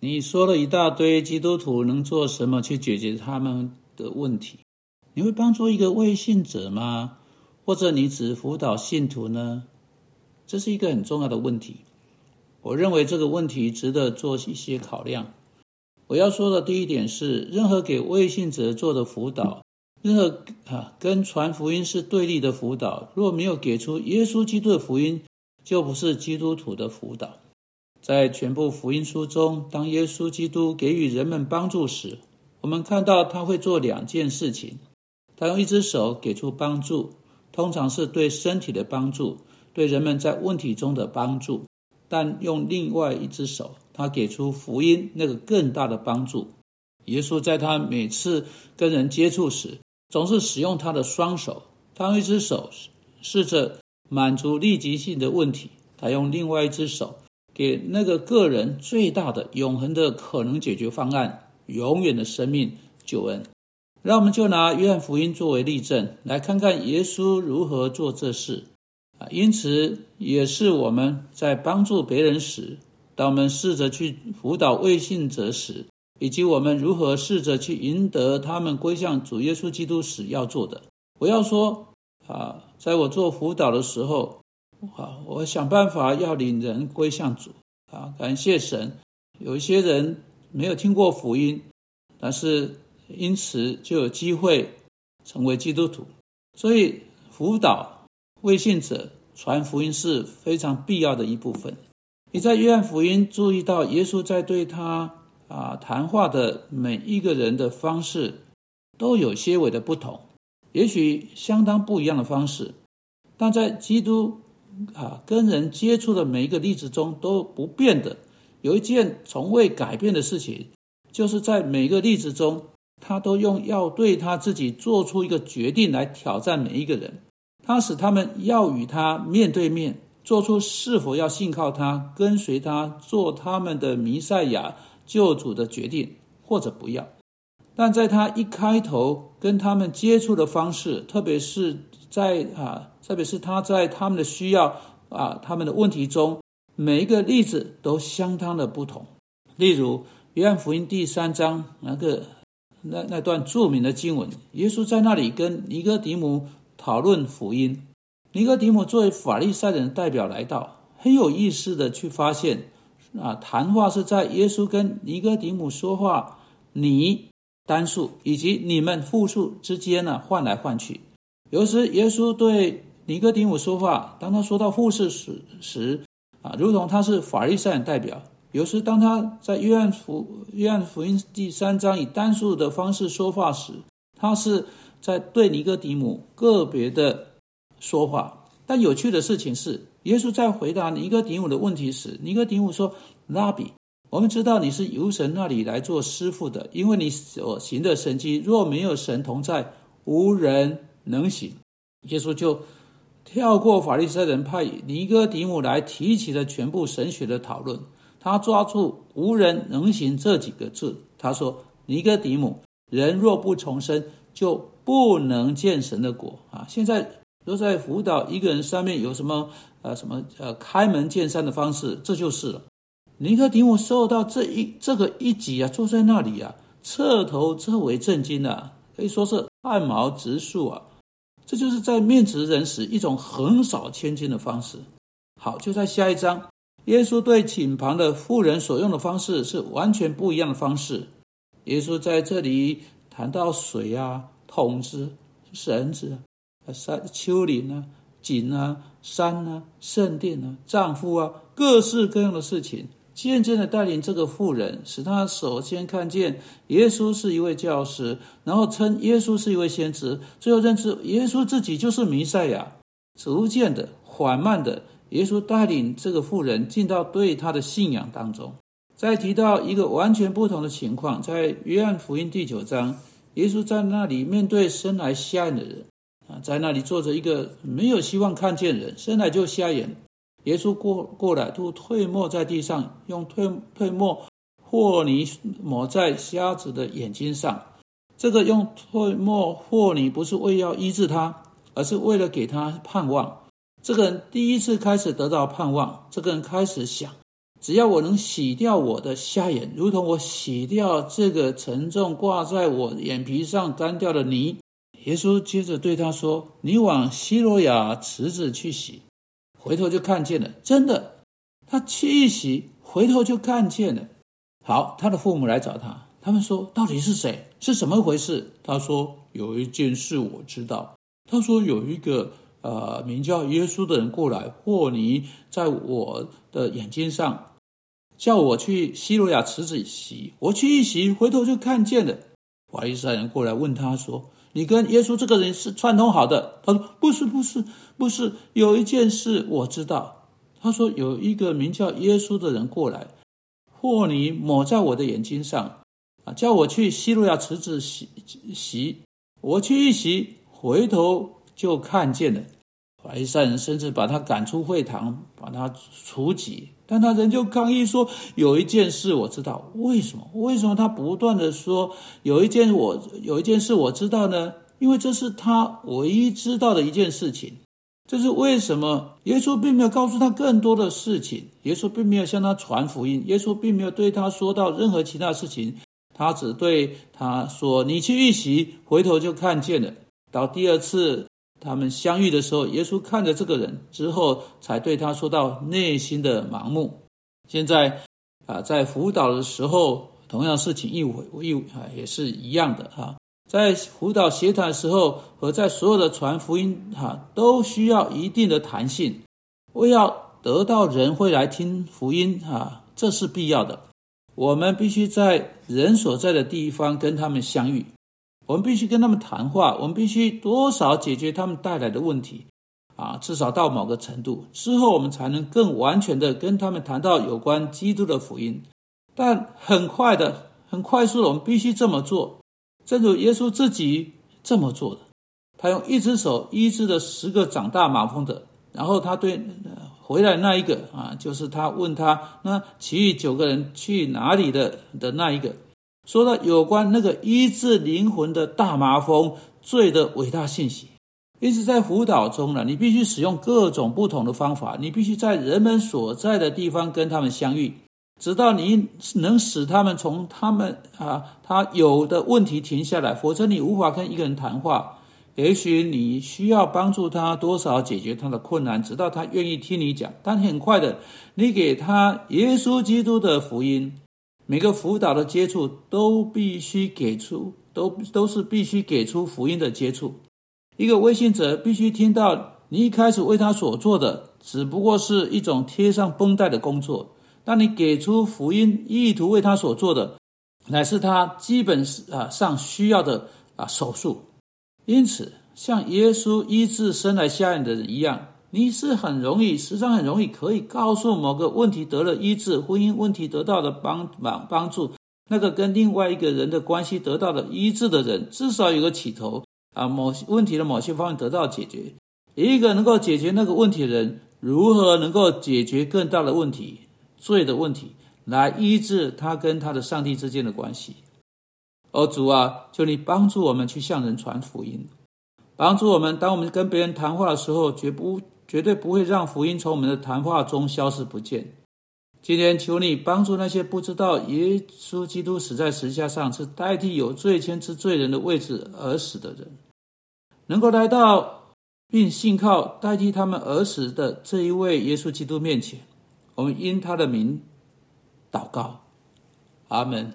你说了一大堆，基督徒能做什么去解决他们的问题？你会帮助一个未信者吗？或者你只辅导信徒呢？这是一个很重要的问题。我认为这个问题值得做一些考量。我要说的第一点是，任何给未信者做的辅导，任何啊跟传福音是对立的辅导，若没有给出耶稣基督的福音，就不是基督徒的辅导。在全部福音书中，当耶稣基督给予人们帮助时，我们看到他会做两件事情：他用一只手给出帮助，通常是对身体的帮助，对人们在问题中的帮助；但用另外一只手，他给出福音那个更大的帮助。耶稣在他每次跟人接触时，总是使用他的双手。他用一只手试着满足立即性的问题，他用另外一只手。给那个个人最大的永恒的可能解决方案，永远的生命救恩。让我们就拿约翰福音作为例证，来看看耶稣如何做这事啊。因此，也是我们在帮助别人时，当我们试着去辅导未信者时，以及我们如何试着去赢得他们归向主耶稣基督时要做的。不要说啊，在我做辅导的时候。啊！我想办法要领人归向主啊！感谢神，有一些人没有听过福音，但是因此就有机会成为基督徒。所以辅导未信者传福音是非常必要的一部分。你在约翰福音注意到耶稣在对他啊谈话的每一个人的方式都有些微的不同，也许相当不一样的方式，但在基督。啊，跟人接触的每一个例子中都不变的，有一件从未改变的事情，就是在每个例子中，他都用要对他自己做出一个决定来挑战每一个人。他使他们要与他面对面，做出是否要信靠他、跟随他、做他们的弥赛亚救主的决定，或者不要。但在他一开头跟他们接触的方式，特别是在啊。特别是他在他们的需要啊，他们的问题中，每一个例子都相当的不同。例如，约翰福音第三章那个那那段著名的经文，耶稣在那里跟尼哥底母讨论福音。尼哥底母作为法利赛人的代表来到，很有意思的去发现啊，谈话是在耶稣跟尼哥底母说话，你单数以及你们复数之间呢换来换去。有时耶稣对尼哥底姆说话，当他说到护士时时，啊，如同他是法利赛人代表；有时当他在约翰福约翰福音第三章以单数的方式说话时，他是在对尼哥底姆个别的说话。但有趣的事情是，耶稣在回答尼哥底姆的问题时，尼哥底姆说：“拉比，我们知道你是由神那里来做师傅的，因为你所行的神迹，若没有神同在，无人能行。”耶稣就。跳过法利赛人派尼哥底母来提起了全部神学的讨论，他抓住“无人能行”这几个字。他说：“尼哥底母，人若不重生，就不能见神的果。”啊，现在都在辅导一个人上面有什么呃什么呃开门见山的方式，这就是了。尼哥底母受到这一这个一击啊，坐在那里啊，彻头彻尾震惊啊，可以说是汗毛直竖啊。这就是在面值人时一种横扫千金的方式。好，就在下一章，耶稣对井旁的妇人所用的方式是完全不一样的方式。耶稣在这里谈到水啊、桶子、绳子、山、丘陵啊、井啊、山啊、圣殿啊、丈夫啊，各式各样的事情。渐渐的带领这个妇人，使他首先看见耶稣是一位教师，然后称耶稣是一位先知，最后认知耶稣自己就是弥赛亚。逐渐的、缓慢的，耶稣带领这个妇人进到对他的信仰当中。再提到一个完全不同的情况，在约翰福音第九章，耶稣在那里面对生来瞎眼的人啊，在那里坐着一个没有希望看见人，生来就瞎眼。耶稣过过来，都褪沫在地上，用褪褪沫和泥抹在瞎子的眼睛上。这个用褪沫和泥不是为要医治他，而是为了给他盼望。这个人第一次开始得到盼望，这个人开始想：只要我能洗掉我的瞎眼，如同我洗掉这个沉重挂在我眼皮上干掉的泥。耶稣接着对他说：“你往希罗亚池子去洗。”回头就看见了，真的，他去一洗，回头就看见了。好，他的父母来找他，他们说：“到底是谁？是怎么回事？”他说：“有一件事我知道。”他说：“有一个。”呃，名叫耶稣的人过来和泥在我的眼睛上，叫我去希罗亚池子洗。我去一洗，回头就看见了。法利赛人过来问他说：“你跟耶稣这个人是串通好的？”他说：“不是，不是，不是。有一件事我知道。”他说：“有一个名叫耶稣的人过来，霍尼抹在我的眼睛上，啊，叫我去西路亚池子洗洗。我去一洗，回头。”就看见了，法利赛人甚至把他赶出会堂，把他除籍。但他仍旧抗议说：“有一件事我知道，为什么？为什么他不断的说有一件我有一件事我知道呢？因为这是他唯一知道的一件事情。这是为什么？耶稣并没有告诉他更多的事情，耶稣并没有向他传福音，耶稣并没有对他说到任何其他事情，他只对他说：‘你去预习，回头就看见了。’到第二次。”他们相遇的时候，耶稣看着这个人之后，才对他说到内心的盲目。现在啊，在辅导的时候，同样事情一回一啊，也是一样的哈。在辅导协谈的时候，和在所有的传福音哈，都需要一定的弹性。为要得到人会来听福音啊，这是必要的。我们必须在人所在的地方跟他们相遇。我们必须跟他们谈话，我们必须多少解决他们带来的问题，啊，至少到某个程度之后，我们才能更完全的跟他们谈到有关基督的福音。但很快的、很快速的，我们必须这么做，正如耶稣自己这么做的。他用一只手医治了十个长大麻风的，然后他对回来那一个啊，就是他问他那其余九个人去哪里的的那一个。说到有关那个医治灵魂的大麻风罪的伟大信息，因此在辅导中呢，你必须使用各种不同的方法，你必须在人们所在的地方跟他们相遇，直到你能使他们从他们啊他有的问题停下来，否则你无法跟一个人谈话。也许你需要帮助他多少解决他的困难，直到他愿意听你讲。但很快的，你给他耶稣基督的福音。每个辅导的接触都必须给出，都都是必须给出福音的接触。一个微信者必须听到，你一开始为他所做的只不过是一种贴上绷带的工作，当你给出福音，意图为他所做的，乃是他基本啊上需要的啊手术。因此，像耶稣医治生来瞎眼的人一样。你是很容易，实际上很容易可以告诉某个问题得了医治，婚姻问题得到了帮忙帮助，那个跟另外一个人的关系得到了医治的人，至少有个起头啊，某些问题的某些方面得到解决。一个能够解决那个问题的人，如何能够解决更大的问题，罪的问题，来医治他跟他的上帝之间的关系？哦，主啊，求你帮助我们去向人传福音，帮助我们，当我们跟别人谈话的时候，绝不。绝对不会让福音从我们的谈话中消失不见。今天求你帮助那些不知道耶稣基督死在十字架上是代替有罪愆之罪人的位置而死的人，能够来到并信靠代替他们而死的这一位耶稣基督面前。我们因他的名祷告，阿门。